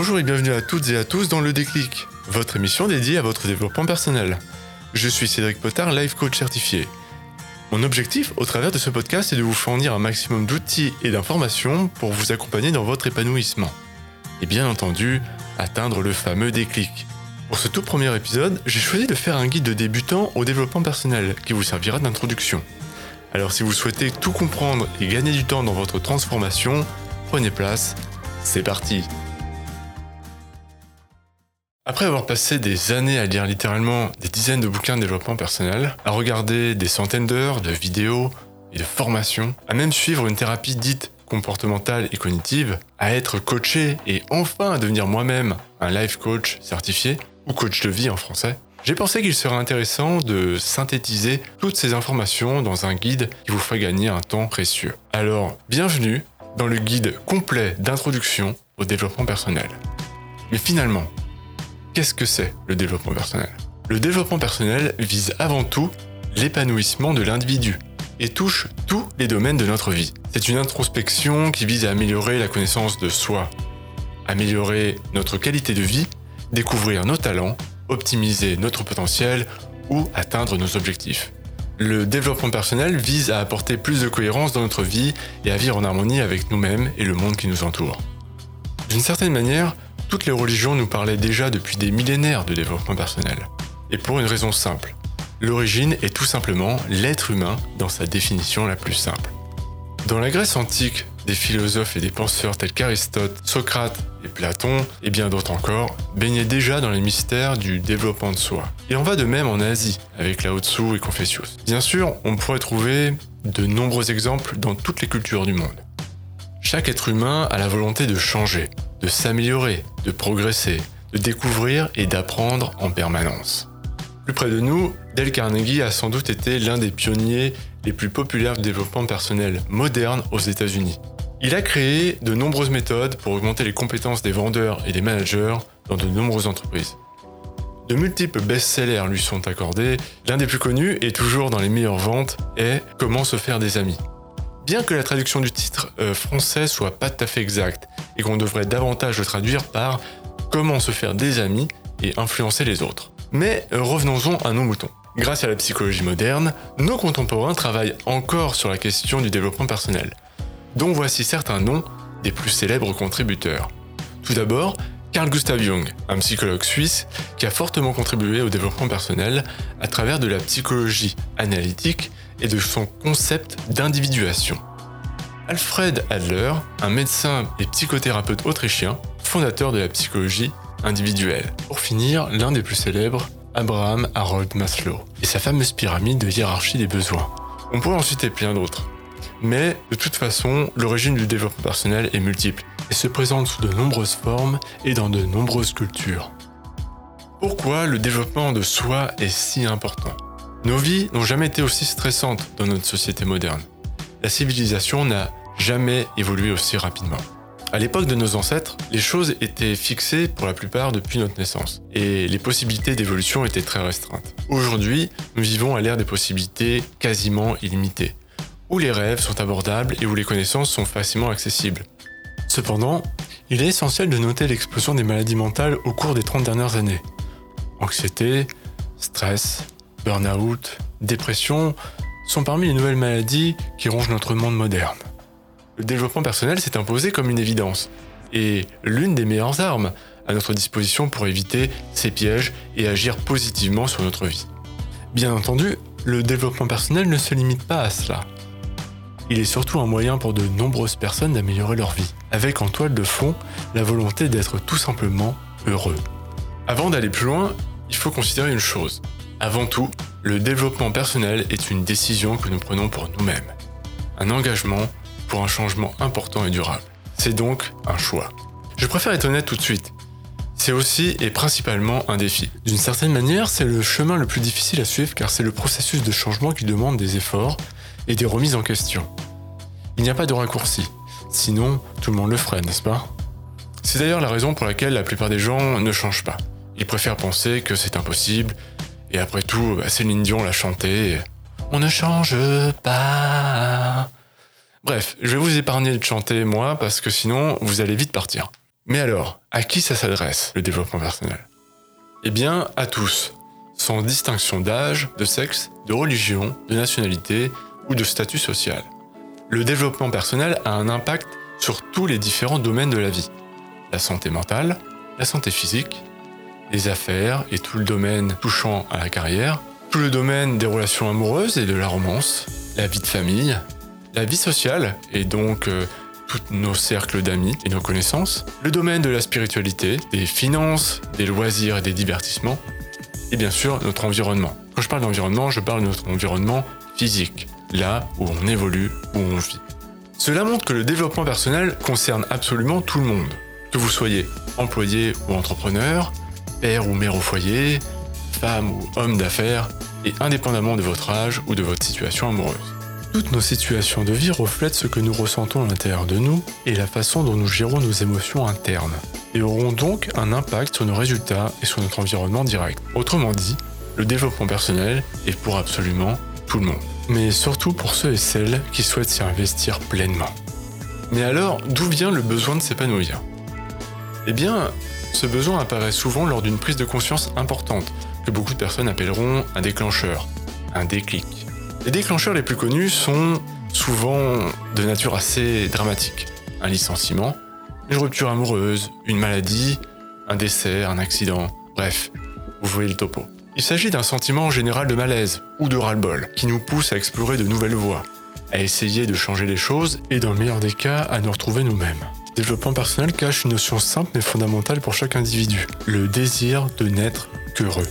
Bonjour et bienvenue à toutes et à tous dans Le Déclic, votre émission dédiée à votre développement personnel. Je suis Cédric Potard, life coach certifié. Mon objectif au travers de ce podcast est de vous fournir un maximum d'outils et d'informations pour vous accompagner dans votre épanouissement. Et bien entendu, atteindre le fameux déclic. Pour ce tout premier épisode, j'ai choisi de faire un guide de débutant au développement personnel qui vous servira d'introduction. Alors si vous souhaitez tout comprendre et gagner du temps dans votre transformation, prenez place, c'est parti après avoir passé des années à lire littéralement des dizaines de bouquins de développement personnel, à regarder des centaines d'heures de vidéos et de formations, à même suivre une thérapie dite comportementale et cognitive, à être coaché et enfin à devenir moi-même un life coach certifié, ou coach de vie en français, j'ai pensé qu'il serait intéressant de synthétiser toutes ces informations dans un guide qui vous ferait gagner un temps précieux. Alors, bienvenue dans le guide complet d'introduction au développement personnel. Mais finalement, qu'est-ce que c'est le développement personnel? Le développement personnel vise avant tout l'épanouissement de l'individu et touche tous les domaines de notre vie. C'est une introspection qui vise à améliorer la connaissance de soi, améliorer notre qualité de vie, découvrir nos talents, optimiser notre potentiel ou atteindre nos objectifs. Le développement personnel vise à apporter plus de cohérence dans notre vie et à vivre en harmonie avec nous-mêmes et le monde qui nous entoure. D'une certaine manière, toutes les religions nous parlaient déjà depuis des millénaires de développement personnel. Et pour une raison simple. L'origine est tout simplement l'être humain dans sa définition la plus simple. Dans la Grèce antique, des philosophes et des penseurs tels qu'Aristote, Socrate et Platon, et bien d'autres encore, baignaient déjà dans les mystères du développement de soi. Et on va de même en Asie, avec Lao Tzu et Confucius. Bien sûr, on pourrait trouver de nombreux exemples dans toutes les cultures du monde. Chaque être humain a la volonté de changer, de s'améliorer, de progresser, de découvrir et d'apprendre en permanence. Plus près de nous, Dale Carnegie a sans doute été l'un des pionniers les plus populaires du développement personnel moderne aux États-Unis. Il a créé de nombreuses méthodes pour augmenter les compétences des vendeurs et des managers dans de nombreuses entreprises. De multiples best-sellers lui sont accordés, l'un des plus connus et toujours dans les meilleures ventes est Comment se faire des amis. Bien que la traduction du titre euh, français soit pas tout à fait exacte et qu'on devrait davantage le traduire par comment se faire des amis et influencer les autres. Mais euh, revenons-en à nos moutons. Grâce à la psychologie moderne, nos contemporains travaillent encore sur la question du développement personnel, dont voici certains noms des plus célèbres contributeurs. Tout d'abord, Carl Gustav Jung, un psychologue suisse qui a fortement contribué au développement personnel à travers de la psychologie analytique et de son concept d'individuation. Alfred Adler, un médecin et psychothérapeute autrichien, fondateur de la psychologie individuelle. Pour finir, l'un des plus célèbres, Abraham Harold Maslow, et sa fameuse pyramide de hiérarchie des besoins. On pourrait en citer plein d'autres. Mais de toute façon, l'origine du développement personnel est multiple et se présente sous de nombreuses formes et dans de nombreuses cultures. Pourquoi le développement de soi est si important? Nos vies n'ont jamais été aussi stressantes dans notre société moderne. La civilisation n'a jamais évolué aussi rapidement. À l'époque de nos ancêtres, les choses étaient fixées pour la plupart depuis notre naissance, et les possibilités d'évolution étaient très restreintes. Aujourd'hui, nous vivons à l'ère des possibilités quasiment illimitées, où les rêves sont abordables et où les connaissances sont facilement accessibles. Cependant, il est essentiel de noter l'explosion des maladies mentales au cours des 30 dernières années. Anxiété, stress, burn-out, dépression sont parmi les nouvelles maladies qui rongent notre monde moderne. Le développement personnel s'est imposé comme une évidence, et l'une des meilleures armes à notre disposition pour éviter ces pièges et agir positivement sur notre vie. Bien entendu, le développement personnel ne se limite pas à cela. Il est surtout un moyen pour de nombreuses personnes d'améliorer leur vie, avec en toile de fond la volonté d'être tout simplement heureux. Avant d'aller plus loin, il faut considérer une chose. Avant tout, le développement personnel est une décision que nous prenons pour nous-mêmes. Un engagement pour un changement important et durable. C'est donc un choix. Je préfère être honnête tout de suite. C'est aussi et principalement un défi. D'une certaine manière, c'est le chemin le plus difficile à suivre car c'est le processus de changement qui demande des efforts et des remises en question. Il n'y a pas de raccourci. Sinon, tout le monde le ferait, n'est-ce pas? C'est d'ailleurs la raison pour laquelle la plupart des gens ne changent pas. Ils préfèrent penser que c'est impossible et après tout, Céline Dion l'a chanté. On ne change pas. Bref, je vais vous épargner de chanter moi parce que sinon vous allez vite partir. Mais alors, à qui ça s'adresse, le développement personnel? Eh bien, à tous, sans distinction d'âge, de sexe, de religion, de nationalité ou de statut social. Le développement personnel a un impact sur tous les différents domaines de la vie. La santé mentale, la santé physique, les affaires et tout le domaine touchant à la carrière, tout le domaine des relations amoureuses et de la romance, la vie de famille, la vie sociale et donc euh, tous nos cercles d'amis et nos connaissances, le domaine de la spiritualité, des finances, des loisirs et des divertissements, et bien sûr notre environnement. Quand je parle d'environnement, je parle de notre environnement physique, là où on évolue, où on vit. Cela montre que le développement personnel concerne absolument tout le monde. Que vous soyez employé ou entrepreneur, père ou mère au foyer, femme ou homme d'affaires, et indépendamment de votre âge ou de votre situation amoureuse. Toutes nos situations de vie reflètent ce que nous ressentons à l'intérieur de nous et la façon dont nous gérons nos émotions internes, et auront donc un impact sur nos résultats et sur notre environnement direct. Autrement dit, le développement personnel est pour absolument tout le monde, mais surtout pour ceux et celles qui souhaitent s'y investir pleinement. Mais alors, d'où vient le besoin de s'épanouir? Eh bien, ce besoin apparaît souvent lors d'une prise de conscience importante, que beaucoup de personnes appelleront un déclencheur, un déclic. Les déclencheurs les plus connus sont souvent de nature assez dramatique. Un licenciement, une rupture amoureuse, une maladie, un décès, un accident, bref, vous le topo. Il s'agit d'un sentiment général de malaise ou de ras-le-bol qui nous pousse à explorer de nouvelles voies, à essayer de changer les choses et dans le meilleur des cas à nous retrouver nous-mêmes. Développement personnel cache une notion simple mais fondamentale pour chaque individu, le désir de n'être qu'heureux.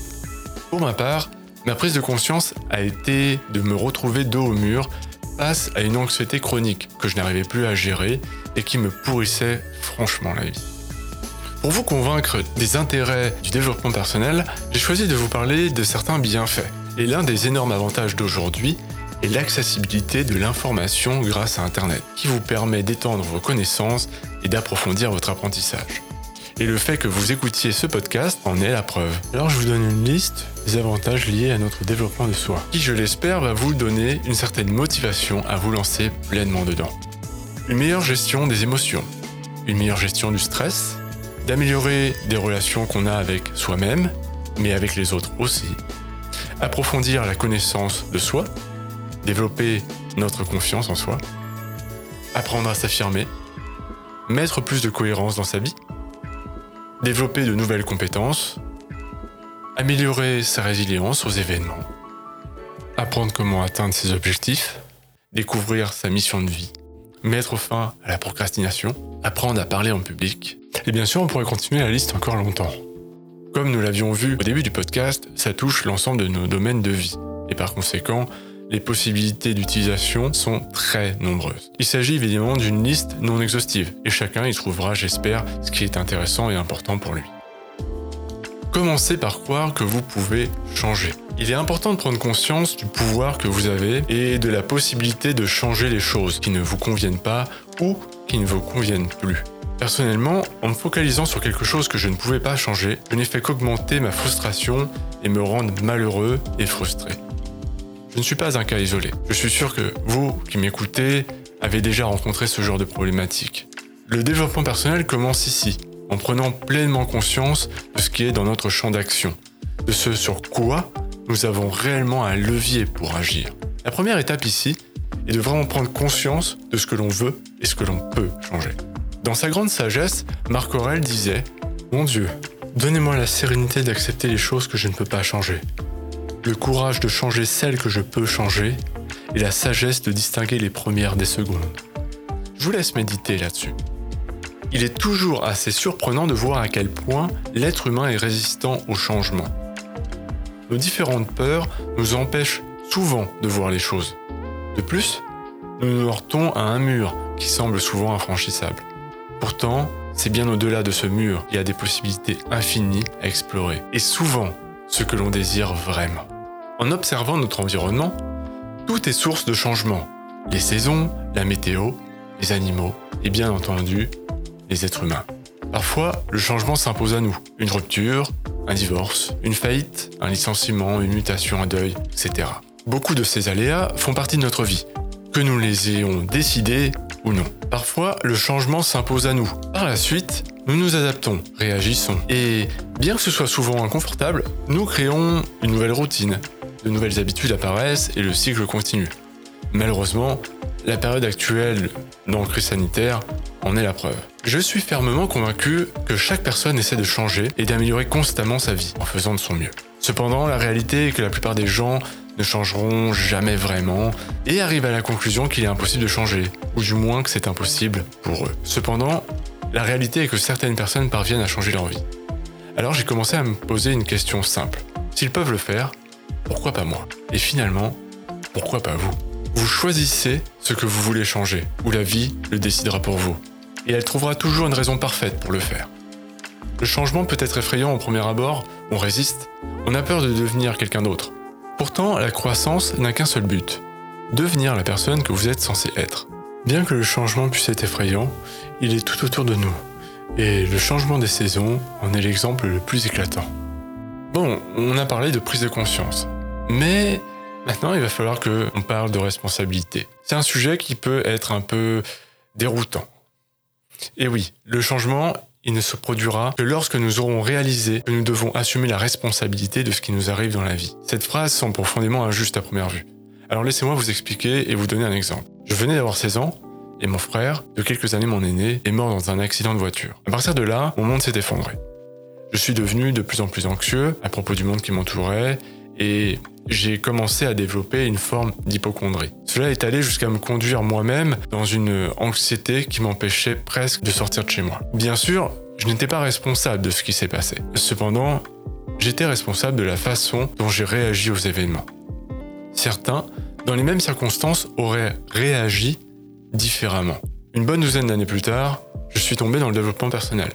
Pour ma part, ma prise de conscience a été de me retrouver dos au mur face à une anxiété chronique que je n'arrivais plus à gérer et qui me pourrissait franchement la vie. Pour vous convaincre des intérêts du développement personnel, j'ai choisi de vous parler de certains bienfaits. Et l'un des énormes avantages d'aujourd'hui est l'accessibilité de l'information grâce à Internet, qui vous permet d'étendre vos connaissances et d'approfondir votre apprentissage. Et le fait que vous écoutiez ce podcast en est la preuve. Alors je vous donne une liste des avantages liés à notre développement de soi, qui je l'espère va vous donner une certaine motivation à vous lancer pleinement dedans. Une meilleure gestion des émotions, une meilleure gestion du stress, d'améliorer des relations qu'on a avec soi-même, mais avec les autres aussi, approfondir la connaissance de soi, développer notre confiance en soi, apprendre à s'affirmer, mettre plus de cohérence dans sa vie, développer de nouvelles compétences, améliorer sa résilience aux événements, apprendre comment atteindre ses objectifs, découvrir sa mission de vie, mettre fin à la procrastination, apprendre à parler en public. Et bien sûr, on pourrait continuer la liste encore longtemps. Comme nous l'avions vu au début du podcast, ça touche l'ensemble de nos domaines de vie. Et par conséquent, les possibilités d'utilisation sont très nombreuses. Il s'agit évidemment d'une liste non exhaustive, et chacun y trouvera, j'espère, ce qui est intéressant et important pour lui. Commencez par croire que vous pouvez changer. Il est important de prendre conscience du pouvoir que vous avez et de la possibilité de changer les choses qui ne vous conviennent pas ou qui ne vous conviennent plus. Personnellement, en me focalisant sur quelque chose que je ne pouvais pas changer, je n'ai fait qu'augmenter ma frustration et me rendre malheureux et frustré. Je ne suis pas un cas isolé. Je suis sûr que vous qui m'écoutez avez déjà rencontré ce genre de problématique. Le développement personnel commence ici, en prenant pleinement conscience de ce qui est dans notre champ d'action, de ce sur quoi nous avons réellement un levier pour agir. La première étape ici est de vraiment prendre conscience de ce que l'on veut et ce que l'on peut changer. Dans sa grande sagesse, Marc Aurel disait Mon Dieu, donnez-moi la sérénité d'accepter les choses que je ne peux pas changer, le courage de changer celles que je peux changer et la sagesse de distinguer les premières des secondes. Je vous laisse méditer là-dessus. Il est toujours assez surprenant de voir à quel point l'être humain est résistant au changement. Nos différentes peurs nous empêchent souvent de voir les choses. De plus, nous nous heurtons à un mur qui semble souvent infranchissable. Pourtant, c'est bien au-delà de ce mur qu'il y a des possibilités infinies à explorer, et souvent ce que l'on désire vraiment. En observant notre environnement, tout est source de changement. Les saisons, la météo, les animaux et bien entendu les êtres humains. Parfois, le changement s'impose à nous. Une rupture, un divorce, une faillite, un licenciement, une mutation, un deuil, etc. Beaucoup de ces aléas font partie de notre vie, que nous les ayons décidés ou non. Parfois, le changement s'impose à nous. Par la suite, nous nous adaptons, réagissons. Et bien que ce soit souvent inconfortable, nous créons une nouvelle routine. De nouvelles habitudes apparaissent et le cycle continue. Malheureusement, la période actuelle dans le crise sanitaire en est la preuve. Je suis fermement convaincu que chaque personne essaie de changer et d'améliorer constamment sa vie en faisant de son mieux. Cependant, la réalité est que la plupart des gens ne changeront jamais vraiment et arrivent à la conclusion qu'il est impossible de changer, ou du moins que c'est impossible pour eux. Cependant, la réalité est que certaines personnes parviennent à changer leur vie. Alors j'ai commencé à me poser une question simple. S'ils peuvent le faire, pourquoi pas moi Et finalement, pourquoi pas vous Vous choisissez ce que vous voulez changer, ou la vie le décidera pour vous. Et elle trouvera toujours une raison parfaite pour le faire. Le changement peut être effrayant au premier abord, on résiste, on a peur de devenir quelqu'un d'autre. Pourtant, la croissance n'a qu'un seul but, devenir la personne que vous êtes censé être. Bien que le changement puisse être effrayant, il est tout autour de nous. Et le changement des saisons en est l'exemple le plus éclatant. Bon, on a parlé de prise de conscience. Mais maintenant, il va falloir qu'on parle de responsabilité. C'est un sujet qui peut être un peu déroutant. Et oui, le changement, il ne se produira que lorsque nous aurons réalisé que nous devons assumer la responsabilité de ce qui nous arrive dans la vie. Cette phrase semble profondément injuste à première vue. Alors laissez-moi vous expliquer et vous donner un exemple. Je venais d'avoir 16 ans et mon frère, de quelques années mon aîné, est mort dans un accident de voiture. À partir de là, mon monde s'est effondré. Je suis devenu de plus en plus anxieux à propos du monde qui m'entourait et j'ai commencé à développer une forme d'hypochondrie. Cela est allé jusqu'à me conduire moi-même dans une anxiété qui m'empêchait presque de sortir de chez moi. Bien sûr, je n'étais pas responsable de ce qui s'est passé. Cependant, j'étais responsable de la façon dont j'ai réagi aux événements. Certains, dans les mêmes circonstances, auraient réagi différemment. Une bonne douzaine d'années plus tard, je suis tombé dans le développement personnel.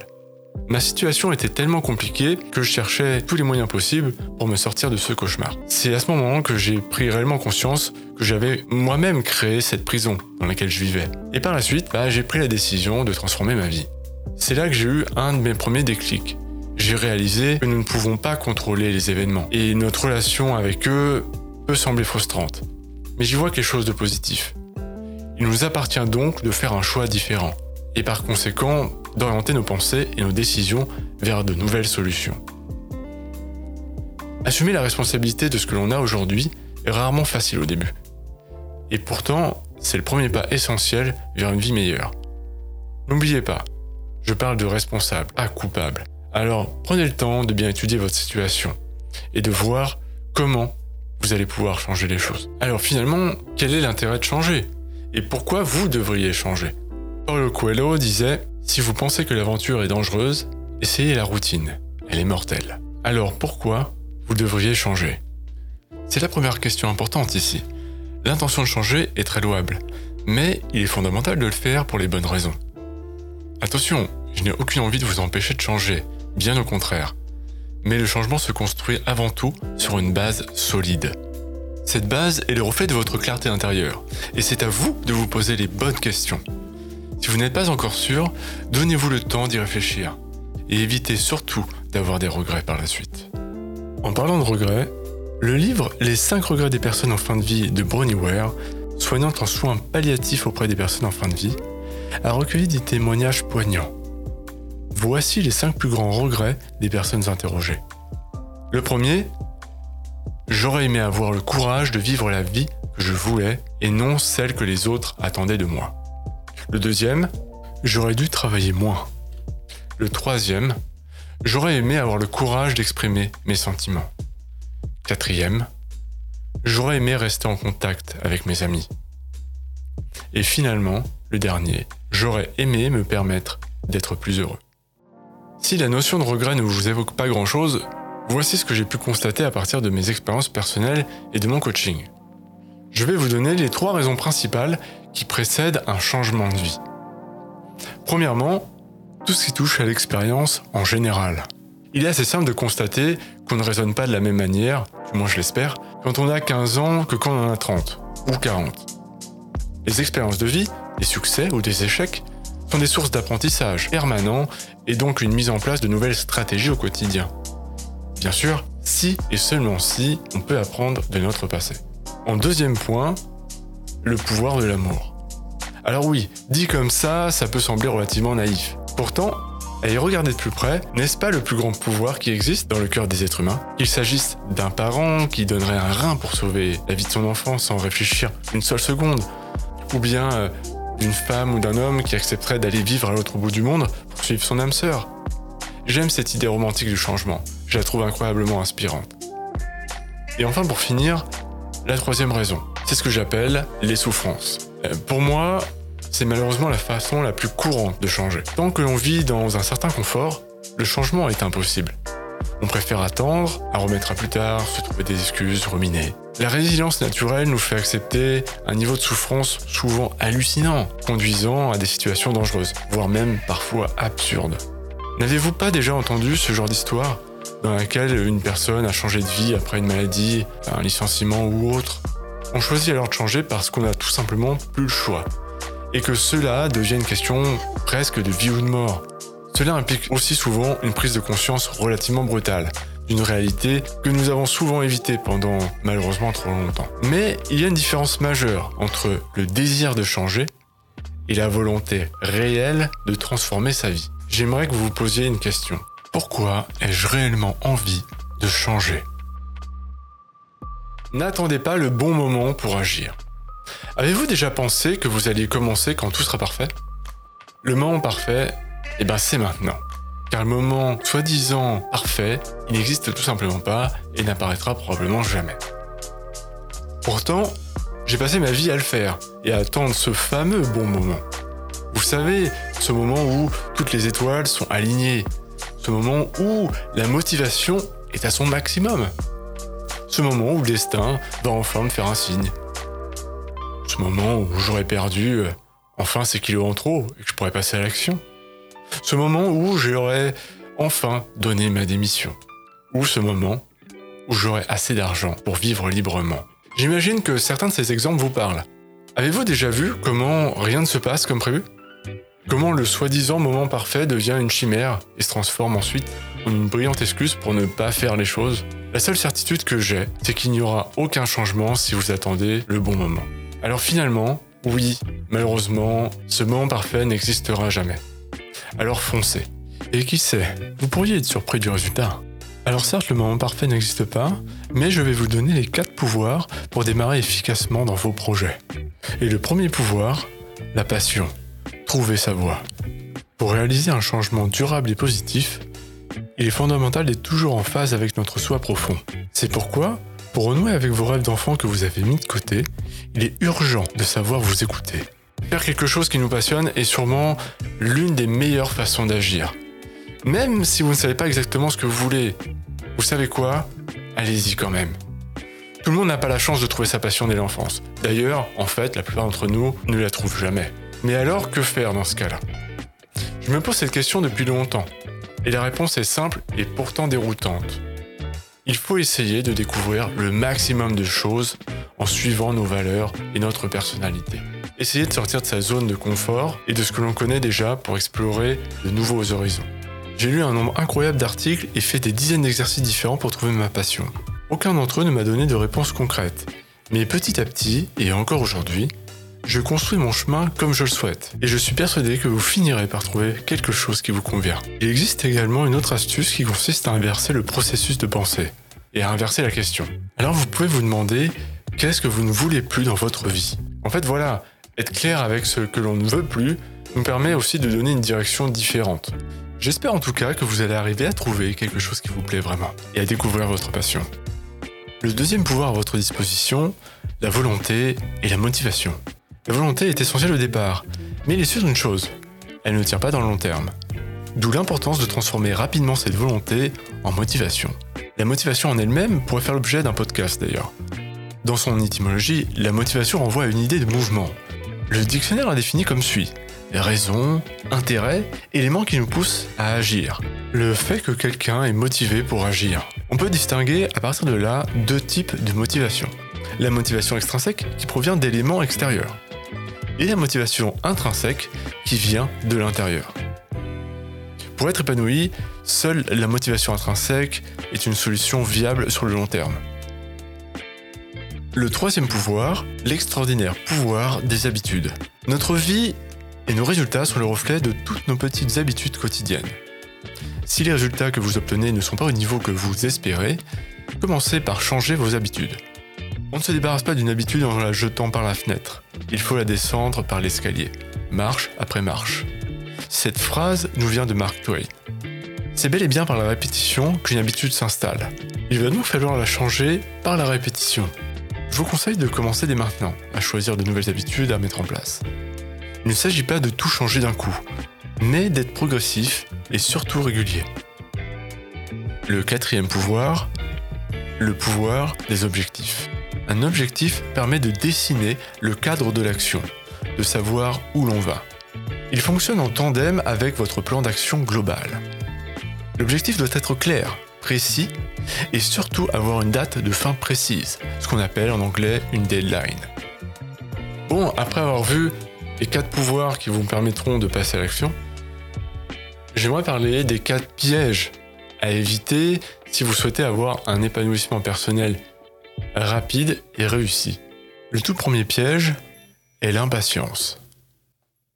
Ma situation était tellement compliquée que je cherchais tous les moyens possibles pour me sortir de ce cauchemar. C'est à ce moment que j'ai pris réellement conscience que j'avais moi-même créé cette prison dans laquelle je vivais. Et par la suite, bah, j'ai pris la décision de transformer ma vie. C'est là que j'ai eu un de mes premiers déclics. J'ai réalisé que nous ne pouvons pas contrôler les événements et notre relation avec eux peut sembler frustrante. Mais j'y vois quelque chose de positif. Il nous appartient donc de faire un choix différent et par conséquent d'orienter nos pensées et nos décisions vers de nouvelles solutions. Assumer la responsabilité de ce que l'on a aujourd'hui est rarement facile au début. Et pourtant, c'est le premier pas essentiel vers une vie meilleure. N'oubliez pas, je parle de responsable, pas coupable. Alors prenez le temps de bien étudier votre situation et de voir comment vous allez pouvoir changer les choses. Alors finalement, quel est l'intérêt de changer? Et pourquoi vous devriez changer? Paulo Coelho disait Si vous pensez que l'aventure est dangereuse, essayez la routine. Elle est mortelle. Alors pourquoi vous devriez changer? C'est la première question importante ici. L'intention de changer est très louable, mais il est fondamental de le faire pour les bonnes raisons. Attention, je n'ai aucune envie de vous empêcher de changer, bien au contraire. Mais le changement se construit avant tout sur une base solide. Cette base est le reflet de votre clarté intérieure, et c'est à vous de vous poser les bonnes questions. Si vous n'êtes pas encore sûr, donnez-vous le temps d'y réfléchir et évitez surtout d'avoir des regrets par la suite. En parlant de regrets, le livre Les 5 regrets des personnes en fin de vie de Bronnie Ware, soignant en soins palliatifs auprès des personnes en fin de vie, a recueilli des témoignages poignants. Voici les 5 plus grands regrets des personnes interrogées. Le premier, j'aurais aimé avoir le courage de vivre la vie que je voulais et non celle que les autres attendaient de moi. Le deuxième, j'aurais dû travailler moins. Le troisième, j'aurais aimé avoir le courage d'exprimer mes sentiments. Quatrième, j'aurais aimé rester en contact avec mes amis. Et finalement, le dernier, j'aurais aimé me permettre d'être plus heureux. Si la notion de regret ne vous évoque pas grand-chose, voici ce que j'ai pu constater à partir de mes expériences personnelles et de mon coaching. Je vais vous donner les trois raisons principales qui précèdent un changement de vie. Premièrement, tout ce qui touche à l'expérience en général. Il est assez simple de constater qu'on ne raisonne pas de la même manière, du moins je l'espère, quand on a 15 ans que quand on en a 30 ou 40. Les expériences de vie, des succès ou des échecs, sont des sources d'apprentissage permanent et donc une mise en place de nouvelles stratégies au quotidien. Bien sûr, si et seulement si on peut apprendre de notre passé. En deuxième point, le pouvoir de l'amour. Alors oui, dit comme ça, ça peut sembler relativement naïf. Pourtant, à y regarder de plus près, n'est-ce pas le plus grand pouvoir qui existe dans le cœur des êtres humains? Qu'il s'agisse d'un parent qui donnerait un rein pour sauver la vie de son enfant sans réfléchir une seule seconde, ou bien euh, d'une femme ou d'un homme qui accepterait d'aller vivre à l'autre bout du monde pour suivre son âme sœur. J'aime cette idée romantique du changement, je la trouve incroyablement inspirante. Et enfin pour finir, la troisième raison, c'est ce que j'appelle les souffrances. Euh, pour moi, c'est malheureusement la façon la plus courante de changer. Tant que l'on vit dans un certain confort, le changement est impossible. On préfère attendre, à remettre à plus tard, se trouver des excuses, ruminer. La résilience naturelle nous fait accepter un niveau de souffrance souvent hallucinant, conduisant à des situations dangereuses, voire même parfois absurdes. N'avez-vous pas déjà entendu ce genre d'histoire dans laquelle une personne a changé de vie après une maladie, un licenciement ou autre? On choisit alors de changer parce qu'on n'a tout simplement plus le choix et que cela devient une question presque de vie ou de mort. Cela implique aussi souvent une prise de conscience relativement brutale d'une réalité que nous avons souvent évitée pendant malheureusement trop longtemps. Mais il y a une différence majeure entre le désir de changer et la volonté réelle de transformer sa vie. J'aimerais que vous vous posiez une question. Pourquoi ai-je réellement envie de changer? N'attendez pas le bon moment pour agir. Avez-vous déjà pensé que vous alliez commencer quand tout sera parfait? Le moment parfait, eh ben c'est maintenant. Car le moment soi-disant parfait, il n'existe tout simplement pas et n'apparaîtra probablement jamais. Pourtant, j'ai passé ma vie à le faire et à attendre ce fameux bon moment. Vous savez, ce moment où toutes les étoiles sont alignées, ce moment où la motivation est à son maximum, ce moment où le destin va enfin me faire un signe, ce moment où j'aurais perdu euh, enfin ces kilos en trop et que je pourrais passer à l'action. Ce moment où j'aurais enfin donné ma démission. Ou ce moment où j'aurais assez d'argent pour vivre librement. J'imagine que certains de ces exemples vous parlent. Avez-vous déjà vu comment rien ne se passe comme prévu? Comment le soi-disant moment parfait devient une chimère et se transforme ensuite en une brillante excuse pour ne pas faire les choses? La seule certitude que j'ai, c'est qu'il n'y aura aucun changement si vous attendez le bon moment. Alors finalement, oui, malheureusement, ce moment parfait n'existera jamais. Alors foncez. Et qui sait, vous pourriez être surpris du résultat. Alors certes, le moment parfait n'existe pas, mais je vais vous donner les 4 pouvoirs pour démarrer efficacement dans vos projets. Et le premier pouvoir, la passion. Trouver sa voie. Pour réaliser un changement durable et positif, il est fondamental d'être toujours en phase avec notre soi profond. C'est pourquoi pour renouer avec vos rêves d'enfant que vous avez mis de côté, il est urgent de savoir vous écouter. Faire quelque chose qui nous passionne est sûrement l'une des meilleures façons d'agir. Même si vous ne savez pas exactement ce que vous voulez, vous savez quoi? Allez-y quand même. Tout le monde n'a pas la chance de trouver sa passion dès l'enfance. D'ailleurs, en fait, la plupart d'entre nous ne la trouvent jamais. Mais alors, que faire dans ce cas-là? Je me pose cette question depuis longtemps. Et la réponse est simple et pourtant déroutante. Il faut essayer de découvrir le maximum de choses en suivant nos valeurs et notre personnalité. Essayez de sortir de sa zone de confort et de ce que l'on connaît déjà pour explorer de nouveaux horizons. J'ai lu un nombre incroyable d'articles et fait des dizaines d'exercices différents pour trouver ma passion. Aucun d'entre eux ne m'a donné de réponse concrète. Mais petit à petit, et encore aujourd'hui, je construis mon chemin comme je le souhaite. Et je suis persuadé que vous finirez par trouver quelque chose qui vous convient. Il existe également une autre astuce qui consiste à inverser le processus de pensée et à inverser la question. Alors vous pouvez vous demander qu'est-ce que vous ne voulez plus dans votre vie? En fait voilà, être clair avec ce que l'on ne veut plus nous permet aussi de donner une direction différente. J'espère en tout cas que vous allez arriver à trouver quelque chose qui vous plaît vraiment et à découvrir votre passion. Le deuxième pouvoir à votre disposition, la volonté et la motivation. La volonté est essentielle au départ, mais il est sûr d'une chose, elle ne tient pas dans le long terme. D'où l'importance de transformer rapidement cette volonté en motivation. La motivation en elle-même pourrait faire l'objet d'un podcast d'ailleurs. Dans son étymologie, la motivation renvoie à une idée de mouvement. Le dictionnaire la définit comme suit. Raison, intérêt, éléments qui nous poussent à agir. Le fait que quelqu'un est motivé pour agir. On peut distinguer à partir de là deux types de motivation. La motivation extrinsèque qui provient d'éléments extérieurs et la motivation intrinsèque qui vient de l'intérieur. Pour être épanoui, seule la motivation intrinsèque est une solution viable sur le long terme. Le troisième pouvoir, l'extraordinaire pouvoir des habitudes. Notre vie et nos résultats sont le reflet de toutes nos petites habitudes quotidiennes. Si les résultats que vous obtenez ne sont pas au niveau que vous espérez, commencez par changer vos habitudes. On ne se débarrasse pas d'une habitude en la jetant par la fenêtre. Il faut la descendre par l'escalier, marche après marche. Cette phrase nous vient de Mark Twain. C'est bel et bien par la répétition qu'une habitude s'installe. Il va donc falloir la changer par la répétition. Je vous conseille de commencer dès maintenant à choisir de nouvelles habitudes à mettre en place. Il ne s'agit pas de tout changer d'un coup, mais d'être progressif et surtout régulier. Le quatrième pouvoir, le pouvoir des objectifs. Un objectif permet de dessiner le cadre de l'action, de savoir où l'on va. Il fonctionne en tandem avec votre plan d'action global. L'objectif doit être clair, précis et surtout avoir une date de fin précise, ce qu'on appelle en anglais une deadline. Bon, après avoir vu les quatre pouvoirs qui vous permettront de passer à l'action, j'aimerais parler des quatre pièges à éviter si vous souhaitez avoir un épanouissement personnel rapide et réussi. Le tout premier piège est l'impatience.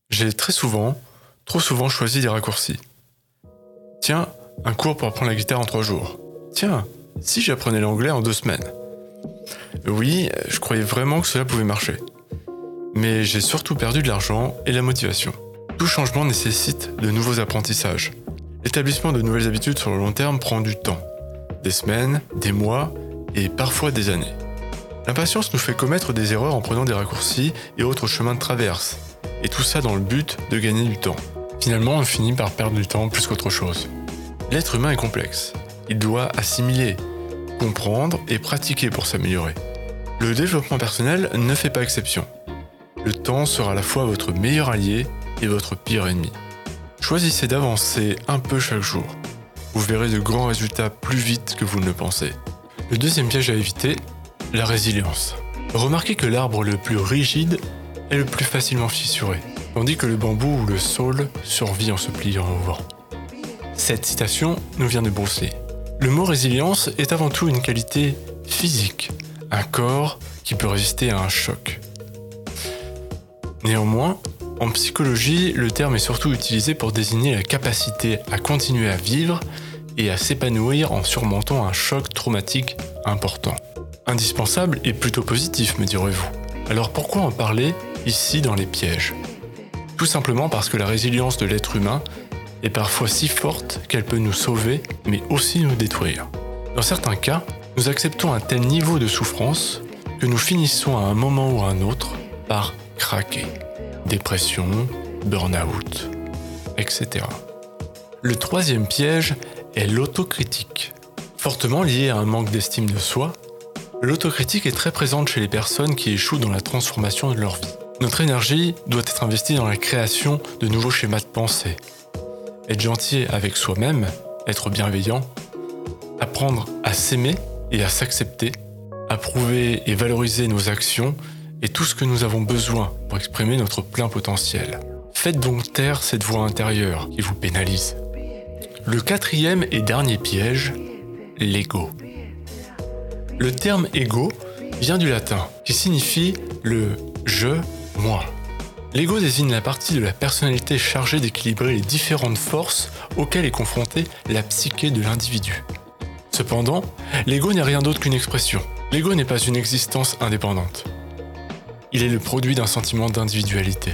J'ai très souvent, trop souvent choisi des raccourcis. Tiens, un cours pour apprendre la guitare en trois jours. Tiens, si j'apprenais l'anglais en deux semaines. Oui, je croyais vraiment que cela pouvait marcher. Mais j'ai surtout perdu de l'argent et la motivation. Tout changement nécessite de nouveaux apprentissages. L'établissement de nouvelles habitudes sur le long terme prend du temps. Des semaines, des mois et parfois des années. L'impatience nous fait commettre des erreurs en prenant des raccourcis et autres chemins de traverse. Et tout ça dans le but de gagner du temps. Finalement, on finit par perdre du temps plus qu'autre chose. L'être humain est complexe. Il doit assimiler, comprendre et pratiquer pour s'améliorer. Le développement personnel ne fait pas exception. Le temps sera à la fois votre meilleur allié et votre pire ennemi. Choisissez d'avancer un peu chaque jour. Vous verrez de grands résultats plus vite que vous ne le pensez. Le deuxième piège à éviter, la résilience. Remarquez que l'arbre le plus rigide est le plus facilement fissuré, tandis que le bambou ou le saule survit en se pliant au vent. Cette citation nous vient de Bruce Le mot résilience est avant tout une qualité physique, un corps qui peut résister à un choc. Néanmoins, en psychologie, le terme est surtout utilisé pour désigner la capacité à continuer à vivre et à s'épanouir en surmontant un choc traumatique important. Indispensable et plutôt positif, me direz-vous. Alors pourquoi en parler ici dans les pièges? Tout simplement parce que la résilience de l'être humain est parfois si forte qu'elle peut nous sauver, mais aussi nous détruire. Dans certains cas, nous acceptons un tel niveau de souffrance que nous finissons à un moment ou à un autre par craquer. Dépression, burn-out, etc. Le troisième piège est l'autocritique. Fortement lié à un manque d'estime de soi, l'autocritique est très présente chez les personnes qui échouent dans la transformation de leur vie. Notre énergie doit être investie dans la création de nouveaux schémas de pensée, être gentil avec soi-même, être bienveillant, apprendre à s'aimer et à s'accepter, approuver et valoriser nos actions et tout ce que nous avons besoin pour exprimer notre plein potentiel. Faites donc taire cette voix intérieure qui vous pénalise. Le quatrième et dernier piège, l'ego. Le terme ego vient du latin, qui signifie le je, moi. L'ego désigne la partie de la personnalité chargée d'équilibrer les différentes forces auxquelles est confrontée la psyché de l'individu. Cependant, l'ego n'est rien d'autre qu'une expression. L'ego n'est pas une existence indépendante. Il est le produit d'un sentiment d'individualité.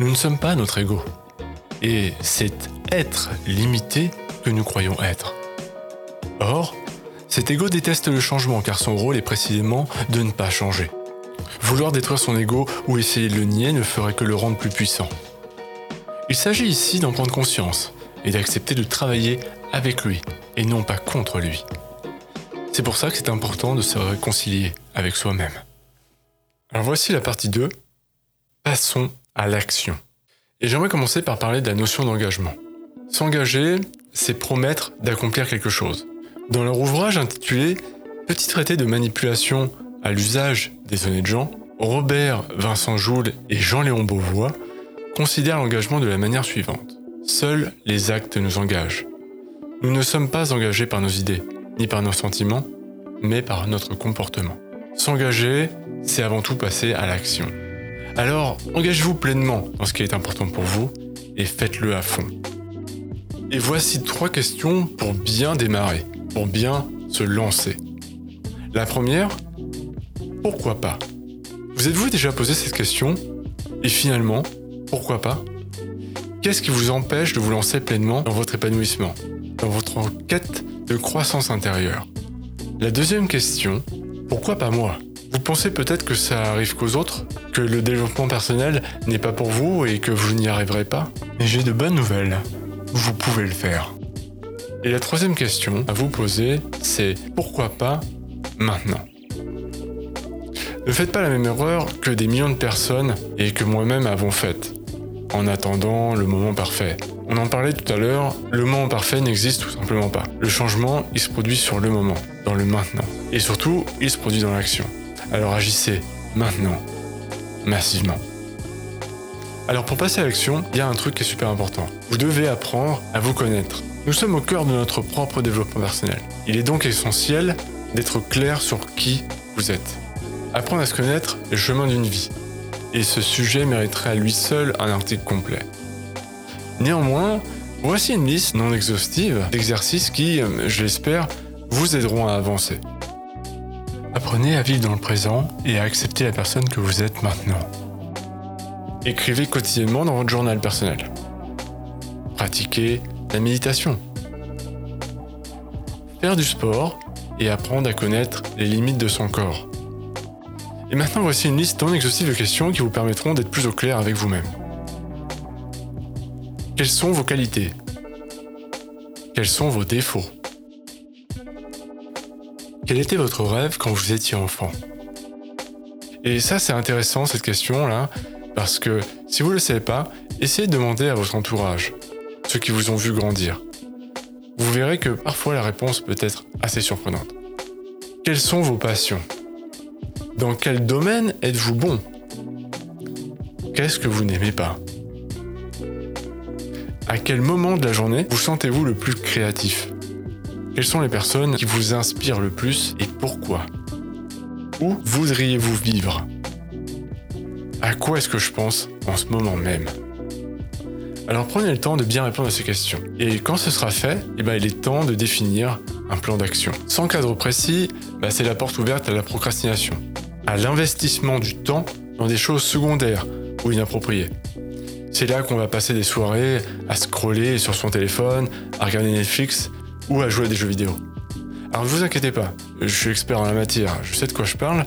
Nous ne sommes pas notre ego. Et c'est être limité que nous croyons être. Or, cet ego déteste le changement car son rôle est précisément de ne pas changer. Vouloir détruire son ego ou essayer de le nier ne ferait que le rendre plus puissant. Il s'agit ici d'en prendre conscience et d'accepter de travailler avec lui et non pas contre lui. C'est pour ça que c'est important de se réconcilier avec soi-même. Alors voici la partie 2. Passons à l'action. Et j'aimerais commencer par parler de la notion d'engagement. S'engager, c'est promettre d'accomplir quelque chose. Dans leur ouvrage intitulé Petit traité de manipulation à l'usage des honnêtes gens, Robert Vincent Joule et Jean-Léon Beauvois considèrent l'engagement de la manière suivante. Seuls les actes nous engagent. Nous ne sommes pas engagés par nos idées, ni par nos sentiments, mais par notre comportement. S'engager, c'est avant tout passer à l'action. Alors, engagez-vous pleinement dans ce qui est important pour vous et faites-le à fond. Et voici trois questions pour bien démarrer, pour bien se lancer. La première, pourquoi pas? Vous êtes-vous déjà posé cette question? Et finalement, pourquoi pas? Qu'est-ce qui vous empêche de vous lancer pleinement dans votre épanouissement, dans votre quête de croissance intérieure? La deuxième question, pourquoi pas moi? Vous pensez peut-être que ça arrive qu'aux autres Que le développement personnel n'est pas pour vous et que vous n'y arriverez pas? Mais j'ai de bonnes nouvelles. Vous pouvez le faire. Et la troisième question à vous poser, c'est pourquoi pas maintenant? Ne faites pas la même erreur que des millions de personnes et que moi-même avons faite, en attendant le moment parfait. On en parlait tout à l'heure, le moment parfait n'existe tout simplement pas. Le changement, il se produit sur le moment, dans le maintenant. Et surtout, il se produit dans l'action. Alors agissez, maintenant, massivement. Alors pour passer à l'action, il y a un truc qui est super important. Vous devez apprendre à vous connaître. Nous sommes au cœur de notre propre développement personnel. Il est donc essentiel d'être clair sur qui vous êtes. Apprendre à se connaître est le chemin d'une vie. Et ce sujet mériterait à lui seul un article complet. Néanmoins, voici une liste non exhaustive d'exercices qui, je l'espère, vous aideront à avancer. Apprenez à vivre dans le présent et à accepter la personne que vous êtes maintenant. Écrivez quotidiennement dans votre journal personnel. Pratiquez la méditation. Faire du sport et apprendre à connaître les limites de son corps. Et maintenant, voici une liste non exhaustive de questions qui vous permettront d'être plus au clair avec vous-même. Quelles sont vos qualités? Quels sont vos défauts? Quel était votre rêve quand vous étiez enfant? Et ça, c'est intéressant cette question-là, parce que si vous ne le savez pas, essayez de demander à votre entourage, ceux qui vous ont vu grandir. Vous verrez que parfois la réponse peut être assez surprenante. Quelles sont vos passions? Dans quel domaine êtes-vous bon? Qu'est-ce que vous n'aimez pas? À quel moment de la journée vous sentez-vous le plus créatif? Quelles sont les personnes qui vous inspirent le plus et pourquoi? Où voudriez-vous vivre? À quoi est-ce que je pense en ce moment même? Alors prenez le temps de bien répondre à ces questions. Et quand ce sera fait, eh ben, il est temps de définir un plan d'action. Sans cadre précis, bah, c'est la porte ouverte à la procrastination, à l'investissement du temps dans des choses secondaires ou inappropriées. C'est là qu'on va passer des soirées à scroller sur son téléphone, à regarder Netflix ou à jouer à des jeux vidéo. Alors ne vous inquiétez pas, je suis expert en la matière, je sais de quoi je parle,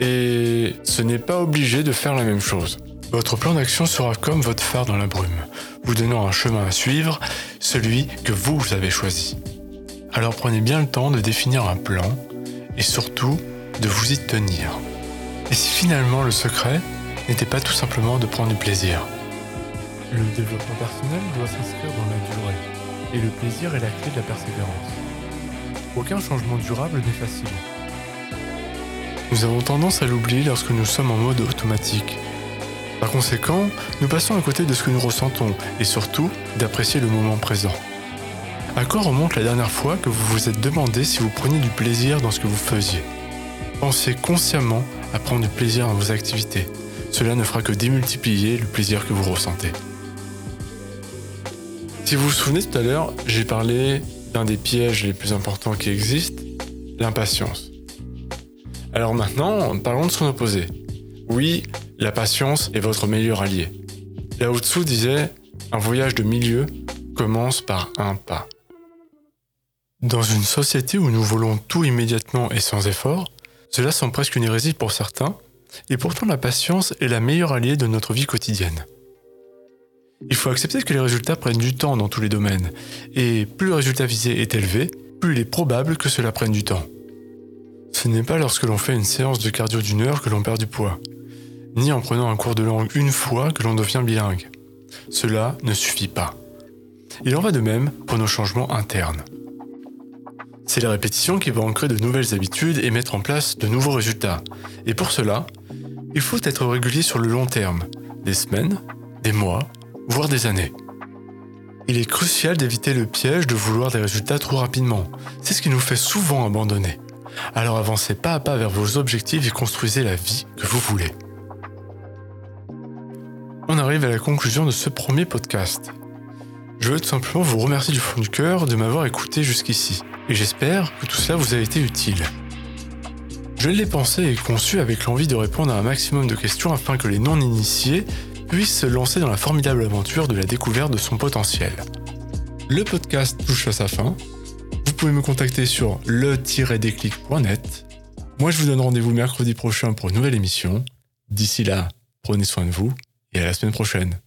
et ce n'est pas obligé de faire la même chose. Votre plan d'action sera comme votre phare dans la brume, vous donnant un chemin à suivre, celui que vous avez choisi. Alors prenez bien le temps de définir un plan et surtout de vous y tenir. Et si finalement le secret n'était pas tout simplement de prendre du plaisir? Le développement personnel doit s'inscrire dans la durée, et le plaisir est la clé de la persévérance. Aucun changement durable n'est facile. Nous avons tendance à l'oublier lorsque nous sommes en mode automatique. Par conséquent, nous passons à côté de ce que nous ressentons et surtout d'apprécier le moment présent. À quoi remonte la dernière fois que vous vous êtes demandé si vous preniez du plaisir dans ce que vous faisiez Pensez consciemment à prendre du plaisir dans vos activités. Cela ne fera que démultiplier le plaisir que vous ressentez. Si vous vous souvenez tout à l'heure, j'ai parlé d'un des pièges les plus importants qui existent, l'impatience. Alors maintenant, parlons de son opposé. Oui, la patience est votre meilleur allié. Lao Tzu disait Un voyage de milieu commence par un pas. Dans une société où nous voulons tout immédiatement et sans effort, cela semble presque une hérésie pour certains, et pourtant la patience est la meilleure alliée de notre vie quotidienne. Il faut accepter que les résultats prennent du temps dans tous les domaines, et plus le résultat visé est élevé, plus il est probable que cela prenne du temps. Ce n'est pas lorsque l'on fait une séance de cardio d'une heure que l'on perd du poids, ni en prenant un cours de langue une fois que l'on devient bilingue. Cela ne suffit pas. Il en va de même pour nos changements internes. C'est la répétition qui va ancrer de nouvelles habitudes et mettre en place de nouveaux résultats. Et pour cela, il faut être régulier sur le long terme, des semaines, des mois, voire des années. Il est crucial d'éviter le piège de vouloir des résultats trop rapidement. C'est ce qui nous fait souvent abandonner. Alors avancez pas à pas vers vos objectifs et construisez la vie que vous voulez. On arrive à la conclusion de ce premier podcast. Je veux tout simplement vous remercier du fond du cœur de m'avoir écouté jusqu'ici, et j'espère que tout cela vous a été utile. Je l'ai pensé et conçu avec l'envie de répondre à un maximum de questions afin que les non-initiés puissent se lancer dans la formidable aventure de la découverte de son potentiel. Le podcast touche à sa fin. Vous pouvez me contacter sur le-déclic.net. Moi, je vous donne rendez-vous mercredi prochain pour une nouvelle émission. D'ici là, prenez soin de vous et à la semaine prochaine.